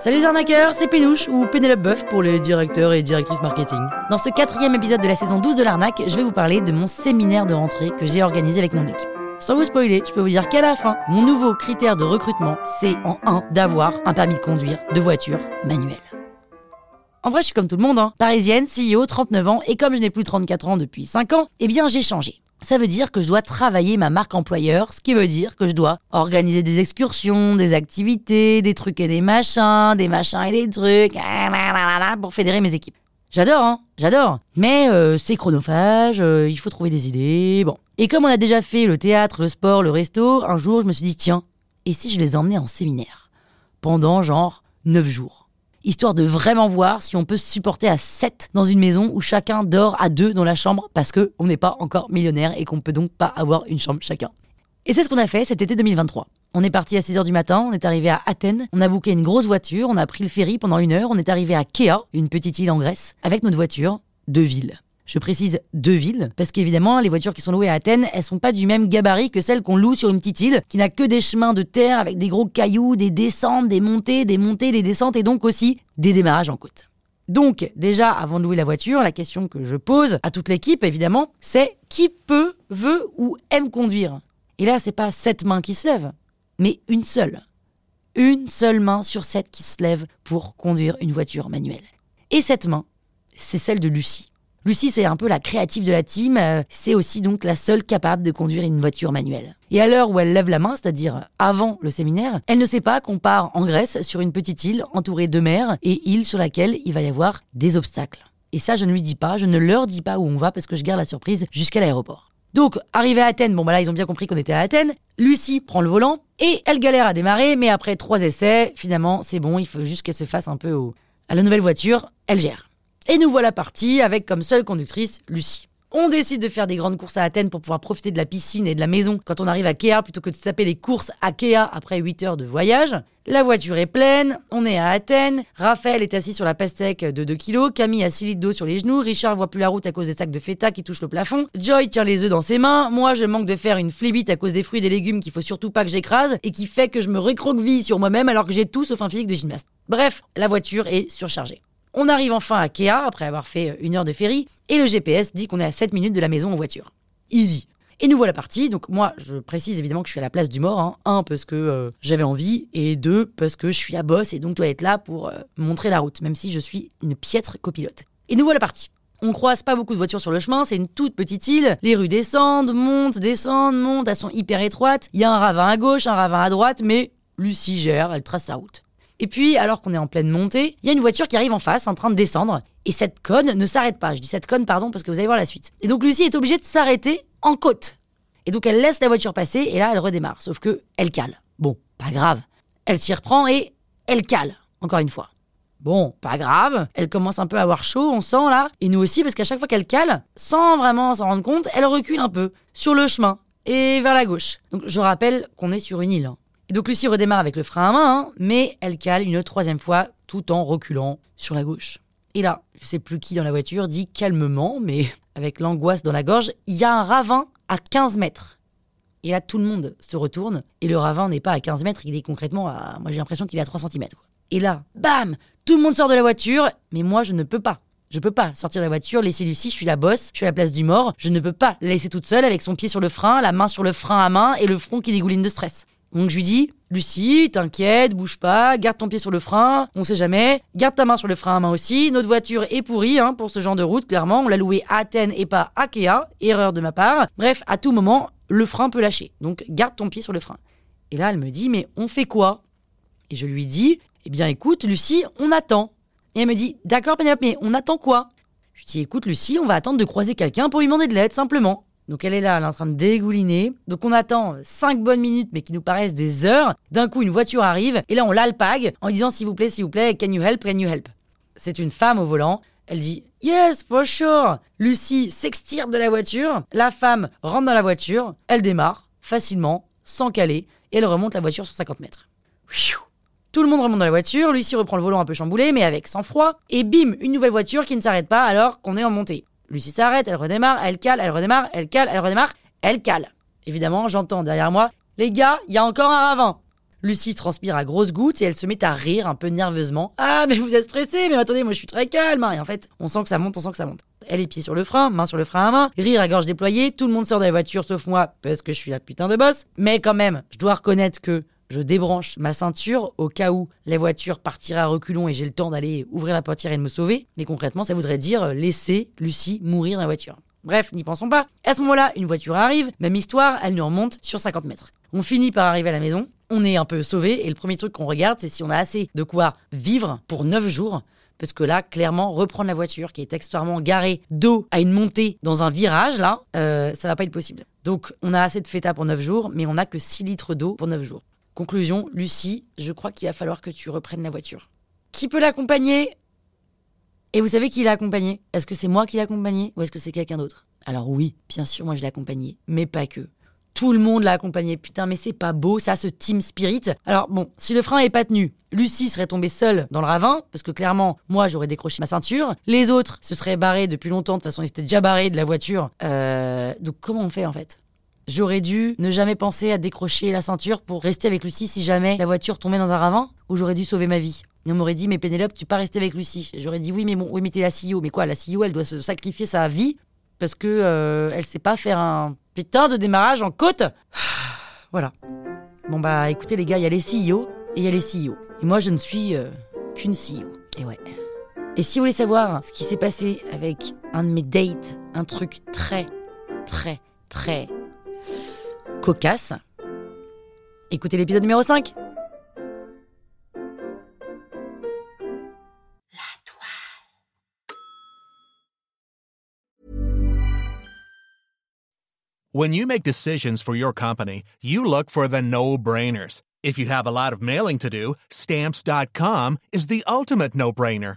Salut les arnaqueurs, c'est Pénouche ou Pénélope Boeuf pour les directeurs et directrices marketing. Dans ce quatrième épisode de la saison 12 de l'arnaque, je vais vous parler de mon séminaire de rentrée que j'ai organisé avec mon équipe. Sans vous spoiler, je peux vous dire qu'à la fin, mon nouveau critère de recrutement, c'est en 1 d'avoir un permis de conduire de voiture manuelle. En vrai, je suis comme tout le monde, hein. parisienne, CEO, 39 ans, et comme je n'ai plus 34 ans depuis 5 ans, eh bien j'ai changé. Ça veut dire que je dois travailler ma marque employeur, ce qui veut dire que je dois organiser des excursions, des activités, des trucs et des machins, des machins et des trucs, ah, pour fédérer mes équipes. J'adore, hein, j'adore. Mais euh, c'est chronophage, euh, il faut trouver des idées, bon. Et comme on a déjà fait le théâtre, le sport, le resto, un jour je me suis dit, tiens, et si je les emmenais en séminaire? Pendant genre 9 jours histoire de vraiment voir si on peut se supporter à 7 dans une maison où chacun dort à deux dans la chambre parce qu'on n'est pas encore millionnaire et qu'on peut donc pas avoir une chambre chacun. Et c'est ce qu'on a fait cet été 2023. On est parti à 6h du matin, on est arrivé à Athènes, on a booké une grosse voiture, on a pris le ferry pendant une heure, on est arrivé à Kea, une petite île en Grèce, avec notre voiture de ville. Je précise deux villes, parce qu'évidemment, les voitures qui sont louées à Athènes, elles sont pas du même gabarit que celles qu'on loue sur une petite île, qui n'a que des chemins de terre avec des gros cailloux, des descentes, des montées, des montées, des descentes, et donc aussi des démarrages en côte. Donc, déjà, avant de louer la voiture, la question que je pose à toute l'équipe, évidemment, c'est qui peut, veut ou aime conduire? Et là, c'est pas sept mains qui se lèvent, mais une seule. Une seule main sur sept qui se lève pour conduire une voiture manuelle. Et cette main, c'est celle de Lucie. Lucie, c'est un peu la créative de la team, euh, c'est aussi donc la seule capable de conduire une voiture manuelle. Et à l'heure où elle lève la main, c'est-à-dire avant le séminaire, elle ne sait pas qu'on part en Grèce sur une petite île entourée de mer et île sur laquelle il va y avoir des obstacles. Et ça, je ne lui dis pas, je ne leur dis pas où on va parce que je garde la surprise jusqu'à l'aéroport. Donc, arrivé à Athènes, bon bah là ils ont bien compris qu'on était à Athènes, Lucie prend le volant et elle galère à démarrer, mais après trois essais, finalement c'est bon, il faut juste qu'elle se fasse un peu au... à la nouvelle voiture, elle gère. Et nous voilà partis avec comme seule conductrice Lucie. On décide de faire des grandes courses à Athènes pour pouvoir profiter de la piscine et de la maison quand on arrive à Kea plutôt que de taper les courses à Kea après 8 heures de voyage. La voiture est pleine, on est à Athènes, Raphaël est assis sur la pastèque de 2 kg, Camille a 6 litres d'eau sur les genoux, Richard voit plus la route à cause des sacs de feta qui touchent le plafond, Joy tient les œufs dans ses mains, moi je manque de faire une flébite à cause des fruits et des légumes qu'il faut surtout pas que j'écrase et qui fait que je me recroqueville sur moi-même alors que j'ai tout sauf un physique de gymnaste. Bref, la voiture est surchargée. On arrive enfin à Kea après avoir fait une heure de ferry et le GPS dit qu'on est à 7 minutes de la maison en voiture. Easy. Et nous voilà partis. Donc moi, je précise évidemment que je suis à la place du mort. Hein. Un, parce que euh, j'avais envie. Et deux, parce que je suis à boss et donc je dois être là pour euh, montrer la route, même si je suis une piètre copilote. Et nous voilà partis. On croise pas beaucoup de voitures sur le chemin, c'est une toute petite île. Les rues descendent, montent, descendent, montent, elles sont hyper étroites. Il y a un ravin à gauche, un ravin à droite, mais Lucie gère, elle trace sa route. Et puis, alors qu'on est en pleine montée, il y a une voiture qui arrive en face, en train de descendre. Et cette conne ne s'arrête pas. Je dis cette conne, pardon, parce que vous allez voir la suite. Et donc Lucie est obligée de s'arrêter en côte. Et donc elle laisse la voiture passer et là elle redémarre. Sauf que elle cale. Bon, pas grave. Elle s'y reprend et elle cale. Encore une fois. Bon, pas grave. Elle commence un peu à avoir chaud, on sent là. Et nous aussi, parce qu'à chaque fois qu'elle cale, sans vraiment s'en rendre compte, elle recule un peu sur le chemin et vers la gauche. Donc je rappelle qu'on est sur une île. Hein. Et donc Lucie redémarre avec le frein à main, hein, mais elle cale une troisième fois tout en reculant sur la gauche. Et là, je sais plus qui dans la voiture dit calmement, mais avec l'angoisse dans la gorge, il y a un ravin à 15 mètres. Et là, tout le monde se retourne, et le ravin n'est pas à 15 mètres, il est concrètement à. Moi, j'ai l'impression qu'il est à 3 cm. Et là, bam Tout le monde sort de la voiture, mais moi, je ne peux pas. Je peux pas sortir de la voiture, laisser Lucie, je suis la bosse, je suis à la place du mort, je ne peux pas la laisser toute seule avec son pied sur le frein, la main sur le frein à main et le front qui dégouline de stress. Donc je lui dis, Lucie, t'inquiète, bouge pas, garde ton pied sur le frein, on sait jamais, garde ta main sur le frein à main aussi. Notre voiture est pourrie hein, pour ce genre de route, clairement. On l'a louée à Athènes et pas à Kea, erreur de ma part. Bref, à tout moment, le frein peut lâcher. Donc garde ton pied sur le frein. Et là, elle me dit, mais on fait quoi? Et je lui dis, eh bien écoute, Lucie, on attend. Et elle me dit, d'accord Pénélope, mais on attend quoi? Je lui dis, écoute Lucie, on va attendre de croiser quelqu'un pour lui demander de l'aide, simplement. Donc elle est là, elle est en train de dégouliner. Donc on attend 5 bonnes minutes, mais qui nous paraissent des heures. D'un coup, une voiture arrive, et là on l'alpague en disant s'il vous plaît, s'il vous plaît, can you help, can you help? C'est une femme au volant. Elle dit Yes, for sure. Lucie s'extire de la voiture. La femme rentre dans la voiture. Elle démarre facilement, sans caler, et elle remonte la voiture sur 50 mètres. Tout le monde remonte dans la voiture, Lucie reprend le volant un peu chamboulé, mais avec sang-froid, et bim, une nouvelle voiture qui ne s'arrête pas alors qu'on est en montée. Lucie s'arrête, elle redémarre, elle cale, elle redémarre, elle cale, elle redémarre, elle cale. Évidemment, j'entends derrière moi Les gars, il y a encore un ravin. Lucie transpire à grosses gouttes et elle se met à rire un peu nerveusement. Ah, mais vous êtes stressé, mais attendez, moi je suis très calme. hein. Et en fait, on sent que ça monte, on sent que ça monte. Elle est pied sur le frein, main sur le frein à main, rire à gorge déployée, tout le monde sort de la voiture sauf moi parce que je suis la putain de boss. Mais quand même, je dois reconnaître que je débranche ma ceinture au cas où la voiture partirait à reculons et j'ai le temps d'aller ouvrir la portière et de me sauver. Mais concrètement, ça voudrait dire laisser Lucie mourir dans la voiture. Bref, n'y pensons pas. À ce moment-là, une voiture arrive, même histoire, elle nous remonte sur 50 mètres. On finit par arriver à la maison, on est un peu sauvé et le premier truc qu'on regarde, c'est si on a assez de quoi vivre pour 9 jours. Parce que là, clairement, reprendre la voiture qui est extrêmement garée dos à une montée dans un virage, là, euh, ça va pas être possible. Donc, on a assez de feta pour 9 jours, mais on n'a que 6 litres d'eau pour 9 jours. Conclusion, Lucie, je crois qu'il va falloir que tu reprennes la voiture. Qui peut l'accompagner? Et vous savez qui l'a accompagné? Est-ce que c'est moi qui l'ai accompagné ou est-ce que c'est quelqu'un d'autre? Alors oui, bien sûr, moi je l'ai accompagné, mais pas que. Tout le monde l'a accompagné. Putain, mais c'est pas beau, ça, ce team spirit. Alors bon, si le frein est pas tenu, Lucie serait tombée seule dans le ravin, parce que clairement, moi, j'aurais décroché ma ceinture. Les autres se seraient barrés depuis longtemps. De toute façon, ils étaient déjà barrés de la voiture. Euh, donc comment on fait en fait? J'aurais dû ne jamais penser à décrocher la ceinture pour rester avec Lucie si jamais la voiture tombait dans un ravin, ou j'aurais dû sauver ma vie. Et on m'aurait dit, mais Pénélope, tu peux pas rester avec Lucie. J'aurais dit, oui, mais bon, oui, mais t'es la CEO. Mais quoi, la CEO, elle doit se sacrifier sa vie parce que euh, elle sait pas faire un putain de démarrage en côte? Voilà. Bon bah écoutez les gars, il y a les CEO et il y a les CEO. Et moi je ne suis euh, qu'une CEO. Et ouais. Et si vous voulez savoir ce qui s'est passé avec un de mes dates, un truc très, très, très cocasse, écoutez l'épisode numéro 5. When you make decisions for your company, you look for the no brainers. If you have a lot of mailing to do, stamps.com is the ultimate no brainer.